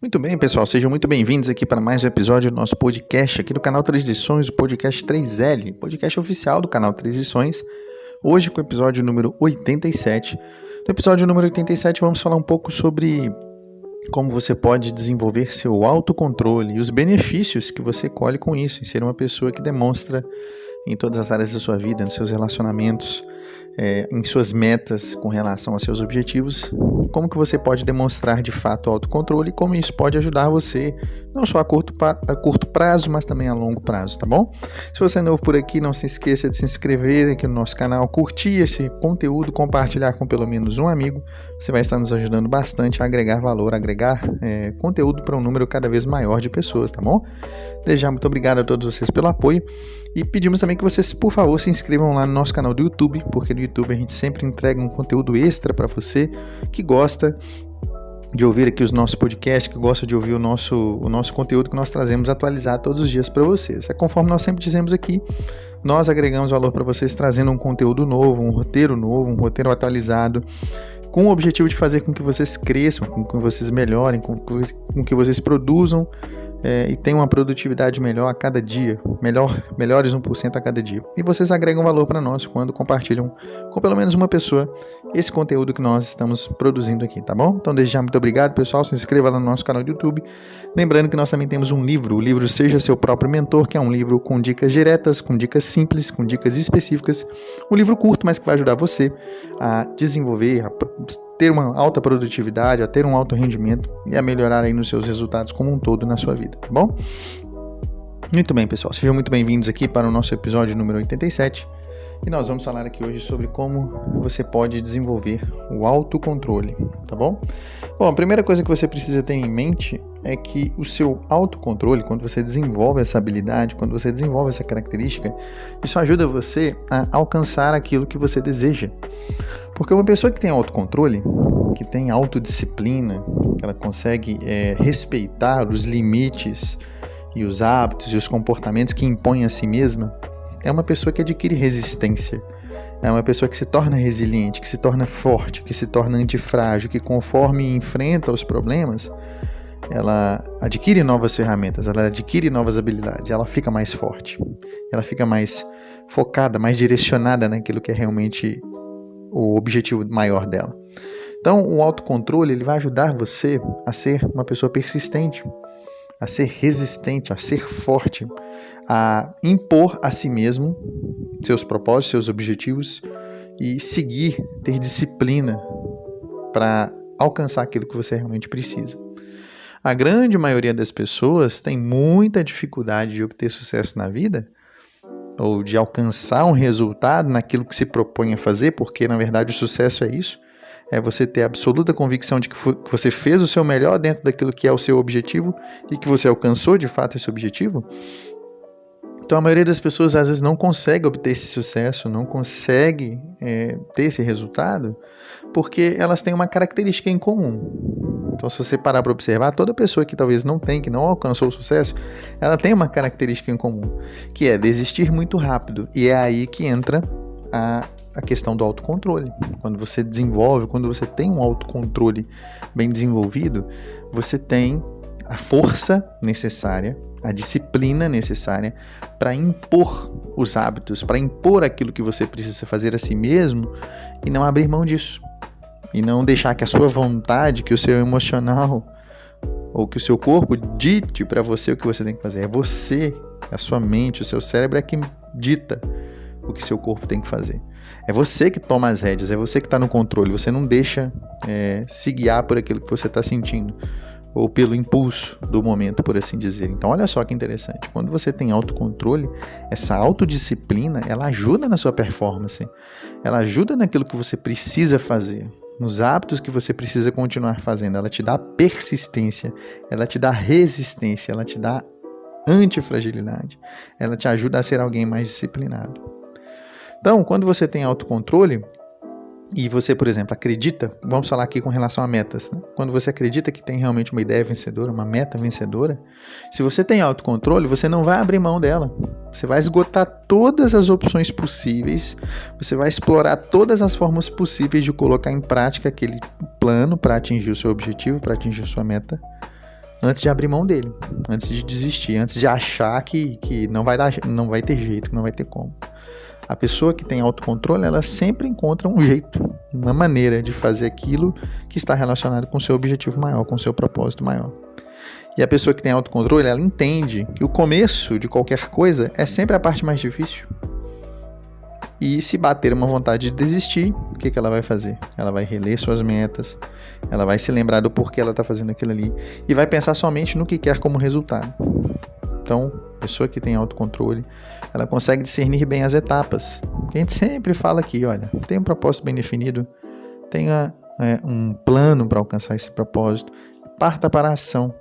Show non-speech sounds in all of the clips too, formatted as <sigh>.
Muito bem, pessoal, sejam muito bem-vindos aqui para mais um episódio do nosso podcast aqui do canal Transições, o podcast 3L, podcast oficial do canal Transições. Hoje com o episódio número 87. No episódio número 87 vamos falar um pouco sobre como você pode desenvolver seu autocontrole e os benefícios que você colhe com isso, em ser uma pessoa que demonstra em todas as áreas da sua vida, nos seus relacionamentos, é, em suas metas com relação aos seus objetivos, como que você pode demonstrar de fato autocontrole e como isso pode ajudar você, não só a curto, a curto prazo, mas também a longo prazo, tá bom? Se você é novo por aqui, não se esqueça de se inscrever aqui no nosso canal, curtir esse conteúdo, compartilhar com pelo menos um amigo, você vai estar nos ajudando bastante a agregar valor, a agregar é, conteúdo para um número cada vez maior de pessoas, tá bom? Desde já, muito obrigado a todos vocês pelo apoio e pedimos também que vocês, por favor, se inscrevam lá no nosso canal do YouTube, porque no YouTube a gente sempre entrega um conteúdo extra para você que gosta de ouvir aqui os nossos podcasts, que gosta de ouvir o nosso, o nosso conteúdo que nós trazemos atualizado todos os dias para vocês. É conforme nós sempre dizemos aqui, nós agregamos valor para vocês trazendo um conteúdo novo, um roteiro novo, um roteiro atualizado, com o objetivo de fazer com que vocês cresçam, com que vocês melhorem, com que vocês produzam é, e tem uma produtividade melhor a cada dia, melhor, melhores 1% a cada dia. E vocês agregam valor para nós quando compartilham com pelo menos uma pessoa esse conteúdo que nós estamos produzindo aqui, tá bom? Então, desde já, muito obrigado, pessoal. Se inscreva lá no nosso canal do YouTube. Lembrando que nós também temos um livro, o livro Seja Seu Próprio Mentor, que é um livro com dicas diretas, com dicas simples, com dicas específicas. Um livro curto, mas que vai ajudar você a desenvolver, a ter uma alta produtividade, a ter um alto rendimento e a melhorar aí nos seus resultados como um todo na sua vida, tá bom? Muito bem, pessoal. Sejam muito bem-vindos aqui para o nosso episódio número 87. E nós vamos falar aqui hoje sobre como você pode desenvolver o autocontrole, tá bom? Bom, a primeira coisa que você precisa ter em mente é que o seu autocontrole, quando você desenvolve essa habilidade, quando você desenvolve essa característica, isso ajuda você a alcançar aquilo que você deseja. Porque uma pessoa que tem autocontrole, que tem autodisciplina, que ela consegue é, respeitar os limites e os hábitos e os comportamentos que impõe a si mesma, é uma pessoa que adquire resistência. É uma pessoa que se torna resiliente, que se torna forte, que se torna antifrágil, que conforme enfrenta os problemas, ela adquire novas ferramentas, ela adquire novas habilidades, ela fica mais forte, ela fica mais focada, mais direcionada naquilo que é realmente o objetivo maior dela. Então, o autocontrole ele vai ajudar você a ser uma pessoa persistente, a ser resistente, a ser forte, a impor a si mesmo seus propósitos, seus objetivos e seguir, ter disciplina para alcançar aquilo que você realmente precisa. A grande maioria das pessoas tem muita dificuldade de obter sucesso na vida ou de alcançar um resultado naquilo que se propõe a fazer, porque na verdade o sucesso é isso é você ter absoluta convicção de que, que você fez o seu melhor dentro daquilo que é o seu objetivo e que você alcançou de fato esse objetivo. Então a maioria das pessoas às vezes não consegue obter esse sucesso, não consegue é, ter esse resultado, porque elas têm uma característica em comum. Então, se você parar para observar, toda pessoa que talvez não tem, que não alcançou o sucesso, ela tem uma característica em comum, que é desistir muito rápido. E é aí que entra a a questão do autocontrole. Quando você desenvolve, quando você tem um autocontrole bem desenvolvido, você tem a força necessária, a disciplina necessária para impor os hábitos, para impor aquilo que você precisa fazer a si mesmo e não abrir mão disso. E não deixar que a sua vontade, que o seu emocional ou que o seu corpo dite para você o que você tem que fazer. É você, a sua mente, o seu cérebro é que dita o que seu corpo tem que fazer. É você que toma as rédeas, é você que está no controle. Você não deixa é, se guiar por aquilo que você está sentindo ou pelo impulso do momento, por assim dizer. Então, olha só que interessante. Quando você tem autocontrole, essa autodisciplina, ela ajuda na sua performance. Ela ajuda naquilo que você precisa fazer, nos hábitos que você precisa continuar fazendo. Ela te dá persistência, ela te dá resistência, ela te dá antifragilidade. Ela te ajuda a ser alguém mais disciplinado. Então, quando você tem autocontrole e você, por exemplo, acredita, vamos falar aqui com relação a metas, né? quando você acredita que tem realmente uma ideia vencedora, uma meta vencedora, se você tem autocontrole, você não vai abrir mão dela. Você vai esgotar todas as opções possíveis, você vai explorar todas as formas possíveis de colocar em prática aquele plano para atingir o seu objetivo, para atingir a sua meta, antes de abrir mão dele, antes de desistir, antes de achar que, que não, vai dar, não vai ter jeito, que não vai ter como. A pessoa que tem autocontrole, ela sempre encontra um jeito, uma maneira de fazer aquilo que está relacionado com seu objetivo maior, com seu propósito maior. E a pessoa que tem autocontrole, ela entende que o começo de qualquer coisa é sempre a parte mais difícil. E se bater uma vontade de desistir, o que, que ela vai fazer? Ela vai reler suas metas, ela vai se lembrar do porquê ela está fazendo aquilo ali e vai pensar somente no que quer como resultado. Então, pessoa que tem autocontrole, ela consegue discernir bem as etapas. A gente sempre fala aqui, olha, tem um propósito bem definido, tenha é, um plano para alcançar esse propósito, parta para a ação.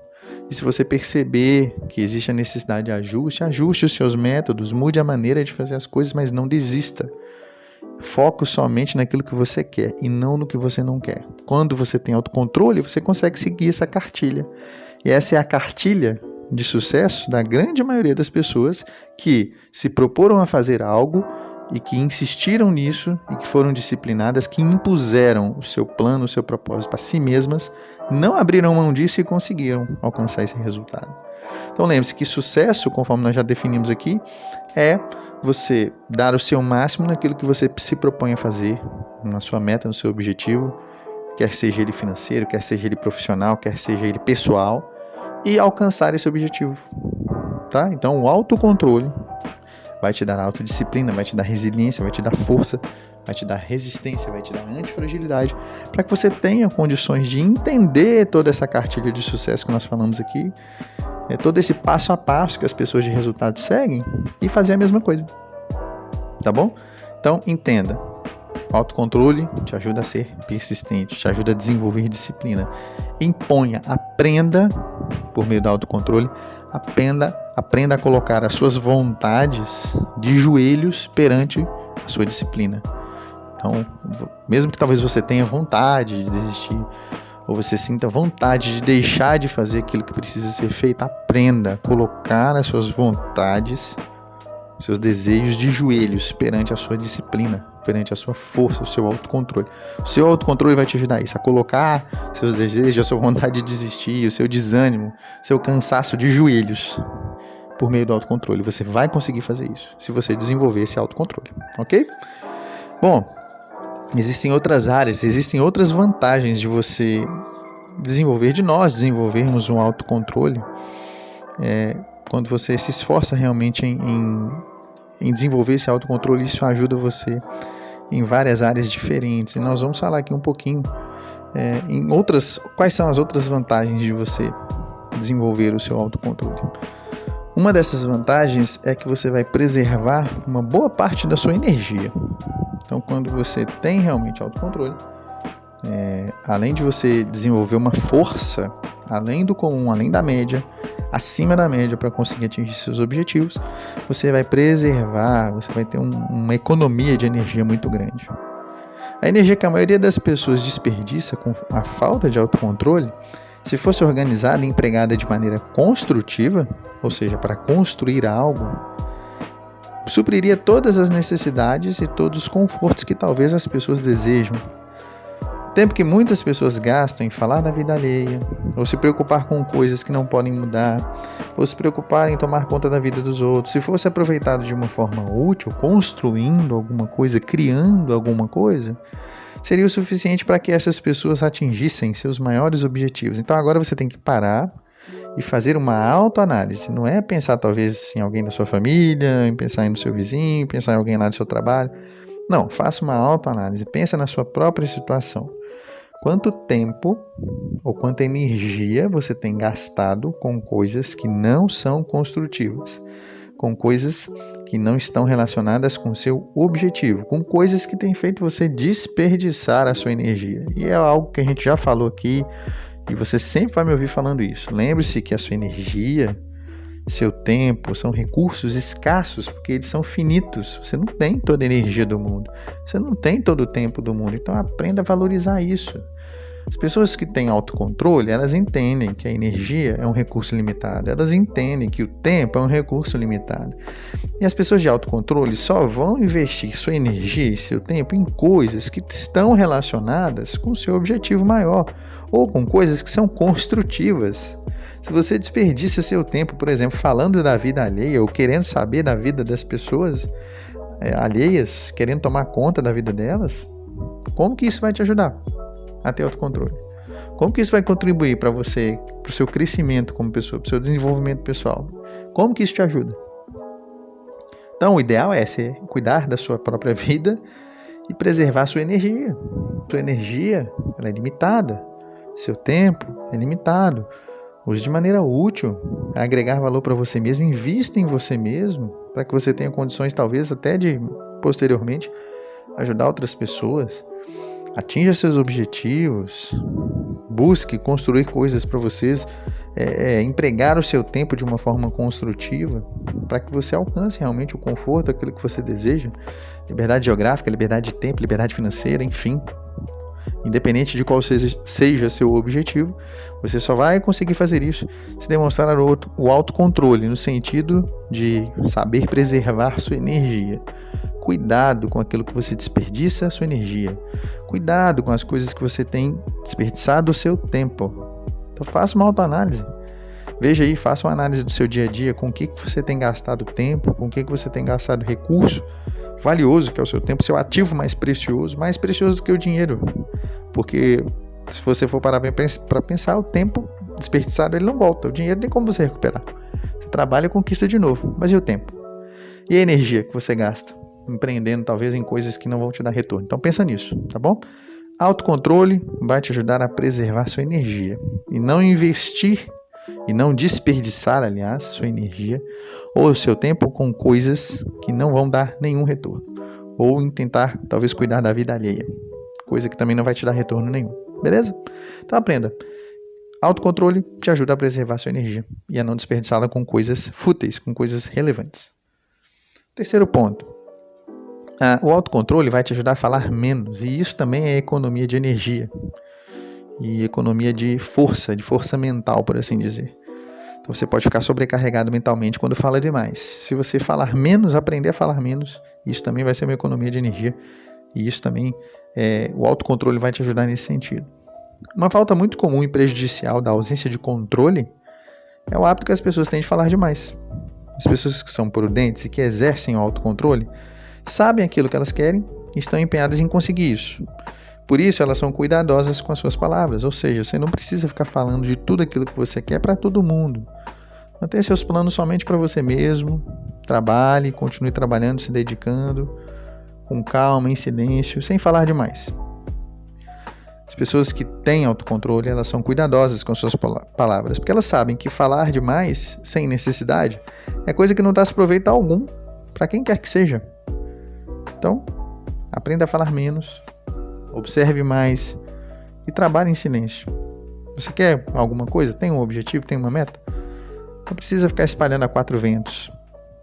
E se você perceber que existe a necessidade de ajuste, ajuste os seus métodos, mude a maneira de fazer as coisas, mas não desista. Foco somente naquilo que você quer e não no que você não quer. Quando você tem autocontrole, você consegue seguir essa cartilha. E essa é a cartilha de sucesso da grande maioria das pessoas que se proporam a fazer algo e que insistiram nisso e que foram disciplinadas, que impuseram o seu plano, o seu propósito para si mesmas, não abriram mão disso e conseguiram alcançar esse resultado. Então lembre-se que sucesso, conforme nós já definimos aqui, é você dar o seu máximo naquilo que você se propõe a fazer, na sua meta, no seu objetivo, quer seja ele financeiro, quer seja ele profissional, quer seja ele pessoal e alcançar esse objetivo. Tá? Então, o autocontrole vai te dar autodisciplina, vai te dar resiliência, vai te dar força, vai te dar resistência, vai te dar antifragilidade, para que você tenha condições de entender toda essa cartilha de sucesso que nós falamos aqui, é, todo esse passo a passo que as pessoas de resultado seguem e fazer a mesma coisa. Tá bom? Então, entenda. Autocontrole te ajuda a ser persistente, te ajuda a desenvolver disciplina. Imponha, aprenda por meio do autocontrole, aprenda, aprenda a colocar as suas vontades de joelhos perante a sua disciplina. Então, mesmo que talvez você tenha vontade de desistir, ou você sinta vontade de deixar de fazer aquilo que precisa ser feito, aprenda a colocar as suas vontades seus desejos de joelhos perante a sua disciplina, perante a sua força, o seu autocontrole. O seu autocontrole vai te ajudar a isso, a colocar seus desejos, a sua vontade de desistir, o seu desânimo, seu cansaço de joelhos por meio do autocontrole. Você vai conseguir fazer isso se você desenvolver esse autocontrole, ok? Bom, existem outras áreas, existem outras vantagens de você desenvolver, de nós desenvolvermos um autocontrole. É, quando você se esforça realmente em, em, em desenvolver esse autocontrole, isso ajuda você em várias áreas diferentes. E nós vamos falar aqui um pouquinho é, em outras, quais são as outras vantagens de você desenvolver o seu autocontrole. Uma dessas vantagens é que você vai preservar uma boa parte da sua energia. Então, quando você tem realmente autocontrole, é, além de você desenvolver uma força além do comum, além da média, acima da média para conseguir atingir seus objetivos, você vai preservar, você vai ter um, uma economia de energia muito grande. A energia que a maioria das pessoas desperdiça com a falta de autocontrole, se fosse organizada e empregada de maneira construtiva, ou seja, para construir algo, supriria todas as necessidades e todos os confortos que talvez as pessoas desejam tempo que muitas pessoas gastam em falar da vida alheia, ou se preocupar com coisas que não podem mudar, ou se preocupar em tomar conta da vida dos outros, se fosse aproveitado de uma forma útil, construindo alguma coisa, criando alguma coisa, seria o suficiente para que essas pessoas atingissem seus maiores objetivos. Então agora você tem que parar e fazer uma autoanálise. Não é pensar talvez em alguém da sua família, em pensar no seu vizinho, pensar em alguém lá do seu trabalho. Não, faça uma autoanálise. Pensa na sua própria situação. Quanto tempo ou quanta energia você tem gastado com coisas que não são construtivas, com coisas que não estão relacionadas com seu objetivo, com coisas que têm feito você desperdiçar a sua energia. E é algo que a gente já falou aqui e você sempre vai me ouvir falando isso. Lembre-se que a sua energia seu tempo, são recursos escassos, porque eles são finitos. Você não tem toda a energia do mundo, você não tem todo o tempo do mundo. Então aprenda a valorizar isso. As pessoas que têm autocontrole, elas entendem que a energia é um recurso limitado, elas entendem que o tempo é um recurso limitado. E as pessoas de autocontrole só vão investir sua energia e seu tempo em coisas que estão relacionadas com seu objetivo maior ou com coisas que são construtivas. Se você desperdiça seu tempo, por exemplo, falando da vida alheia ou querendo saber da vida das pessoas é, alheias, querendo tomar conta da vida delas, como que isso vai te ajudar a ter autocontrole? Como que isso vai contribuir para você, para o seu crescimento como pessoa, para o seu desenvolvimento pessoal? Como que isso te ajuda? Então, o ideal é você cuidar da sua própria <laughs> vida e preservar sua energia. Sua energia ela é limitada, seu tempo é limitado. Use de maneira útil, agregar valor para você mesmo, invista em você mesmo, para que você tenha condições, talvez até de posteriormente, ajudar outras pessoas. Atinja seus objetivos, busque construir coisas para vocês, é, é, empregar o seu tempo de uma forma construtiva, para que você alcance realmente o conforto, aquilo que você deseja, liberdade geográfica, liberdade de tempo, liberdade financeira, enfim, Independente de qual seja seu objetivo, você só vai conseguir fazer isso se demonstrar o autocontrole, no sentido de saber preservar sua energia. Cuidado com aquilo que você desperdiça a sua energia. Cuidado com as coisas que você tem desperdiçado o seu tempo. Então faça uma autoanálise. Veja aí, faça uma análise do seu dia a dia, com o que, que você tem gastado tempo, com o que, que você tem gastado recurso valioso, que é o seu tempo, seu ativo mais precioso, mais precioso do que o dinheiro. Porque se você for parar para pensar, o tempo desperdiçado ele não volta. O dinheiro nem como você recuperar. Você trabalha e conquista de novo. Mas e o tempo? E a energia que você gasta? Empreendendo talvez em coisas que não vão te dar retorno. Então pensa nisso, tá bom? Autocontrole vai te ajudar a preservar sua energia e não investir e não desperdiçar, aliás, sua energia ou seu tempo com coisas que não vão dar nenhum retorno, ou em tentar talvez cuidar da vida alheia, coisa que também não vai te dar retorno nenhum. Beleza? Então aprenda. Autocontrole te ajuda a preservar sua energia e a não desperdiçá-la com coisas fúteis, com coisas relevantes. Terceiro ponto. Ah, o autocontrole vai te ajudar a falar menos, e isso também é economia de energia e economia de força, de força mental, por assim dizer. Então você pode ficar sobrecarregado mentalmente quando fala demais. Se você falar menos, aprender a falar menos, isso também vai ser uma economia de energia e isso também, é, o autocontrole vai te ajudar nesse sentido. Uma falta muito comum e prejudicial da ausência de controle é o hábito que as pessoas têm de falar demais. As pessoas que são prudentes e que exercem o autocontrole sabem aquilo que elas querem e estão empenhadas em conseguir isso. Por isso, elas são cuidadosas com as suas palavras, ou seja, você não precisa ficar falando de tudo aquilo que você quer para todo mundo. Mantenha seus planos somente para você mesmo. Trabalhe, continue trabalhando, se dedicando, com calma, em silêncio, sem falar demais. As pessoas que têm autocontrole, elas são cuidadosas com suas palavras, porque elas sabem que falar demais, sem necessidade, é coisa que não traz proveito algum para quem quer que seja. Então, aprenda a falar menos, observe mais e trabalhe em silêncio. Você quer alguma coisa? Tem um objetivo? Tem uma meta? Não precisa ficar espalhando a quatro ventos.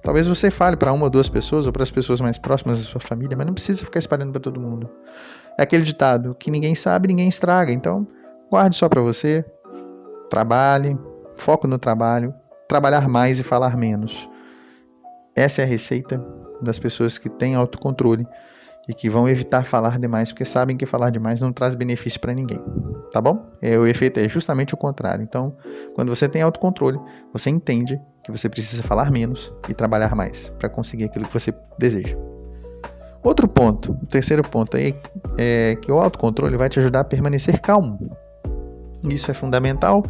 Talvez você fale para uma ou duas pessoas ou para as pessoas mais próximas da sua família, mas não precisa ficar espalhando para todo mundo. É aquele ditado que ninguém sabe, ninguém estraga. Então, guarde só para você. Trabalhe, foco no trabalho, trabalhar mais e falar menos. Essa é a receita das pessoas que têm autocontrole e que vão evitar falar demais porque sabem que falar demais não traz benefício para ninguém, tá bom? É, o efeito é justamente o contrário. Então, quando você tem autocontrole, você entende que você precisa falar menos e trabalhar mais para conseguir aquilo que você deseja. Outro ponto, o terceiro ponto aí é que o autocontrole vai te ajudar a permanecer calmo. Isso é fundamental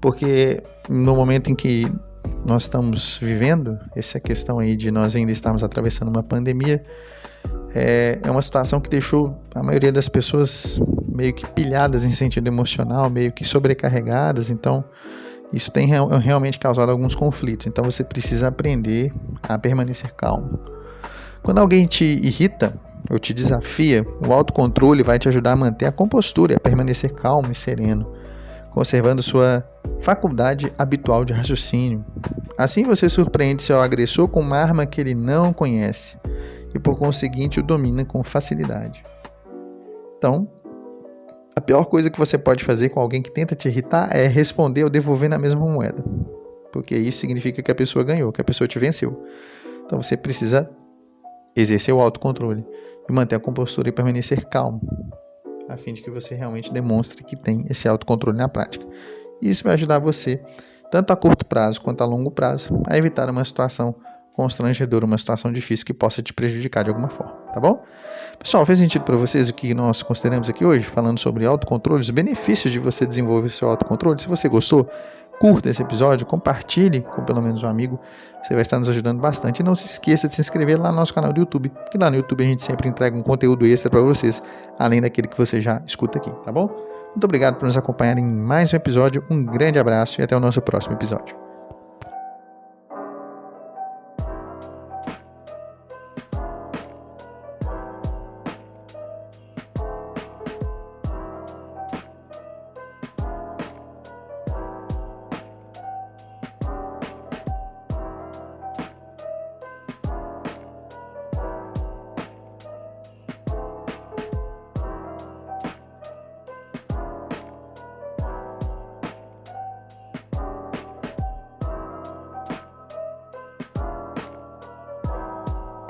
porque no momento em que nós estamos vivendo, essa questão aí de nós ainda estarmos atravessando uma pandemia, é, é uma situação que deixou a maioria das pessoas meio que pilhadas em sentido emocional, meio que sobrecarregadas. Então, isso tem realmente causado alguns conflitos. Então, você precisa aprender a permanecer calmo. Quando alguém te irrita ou te desafia, o autocontrole vai te ajudar a manter a compostura e a permanecer calmo e sereno, conservando sua faculdade habitual de raciocínio. Assim, você surpreende seu agressor com uma arma que ele não conhece e por conseguinte o domina com facilidade. Então, a pior coisa que você pode fazer com alguém que tenta te irritar é responder ou devolver na mesma moeda. Porque isso significa que a pessoa ganhou, que a pessoa te venceu. Então você precisa exercer o autocontrole e manter a compostura e permanecer calmo, a fim de que você realmente demonstre que tem esse autocontrole na prática. Isso vai ajudar você tanto a curto prazo quanto a longo prazo, a evitar uma situação constrangedora, uma situação difícil que possa te prejudicar de alguma forma, tá bom? Pessoal, fez sentido para vocês o que nós consideramos aqui hoje, falando sobre autocontrole, os benefícios de você desenvolver seu autocontrole? Se você gostou, curta esse episódio, compartilhe com pelo menos um amigo, você vai estar nos ajudando bastante. E não se esqueça de se inscrever lá no nosso canal do YouTube, que lá no YouTube a gente sempre entrega um conteúdo extra para vocês, além daquele que você já escuta aqui, tá bom? Muito obrigado por nos acompanhar em mais um episódio, um grande abraço e até o nosso próximo episódio.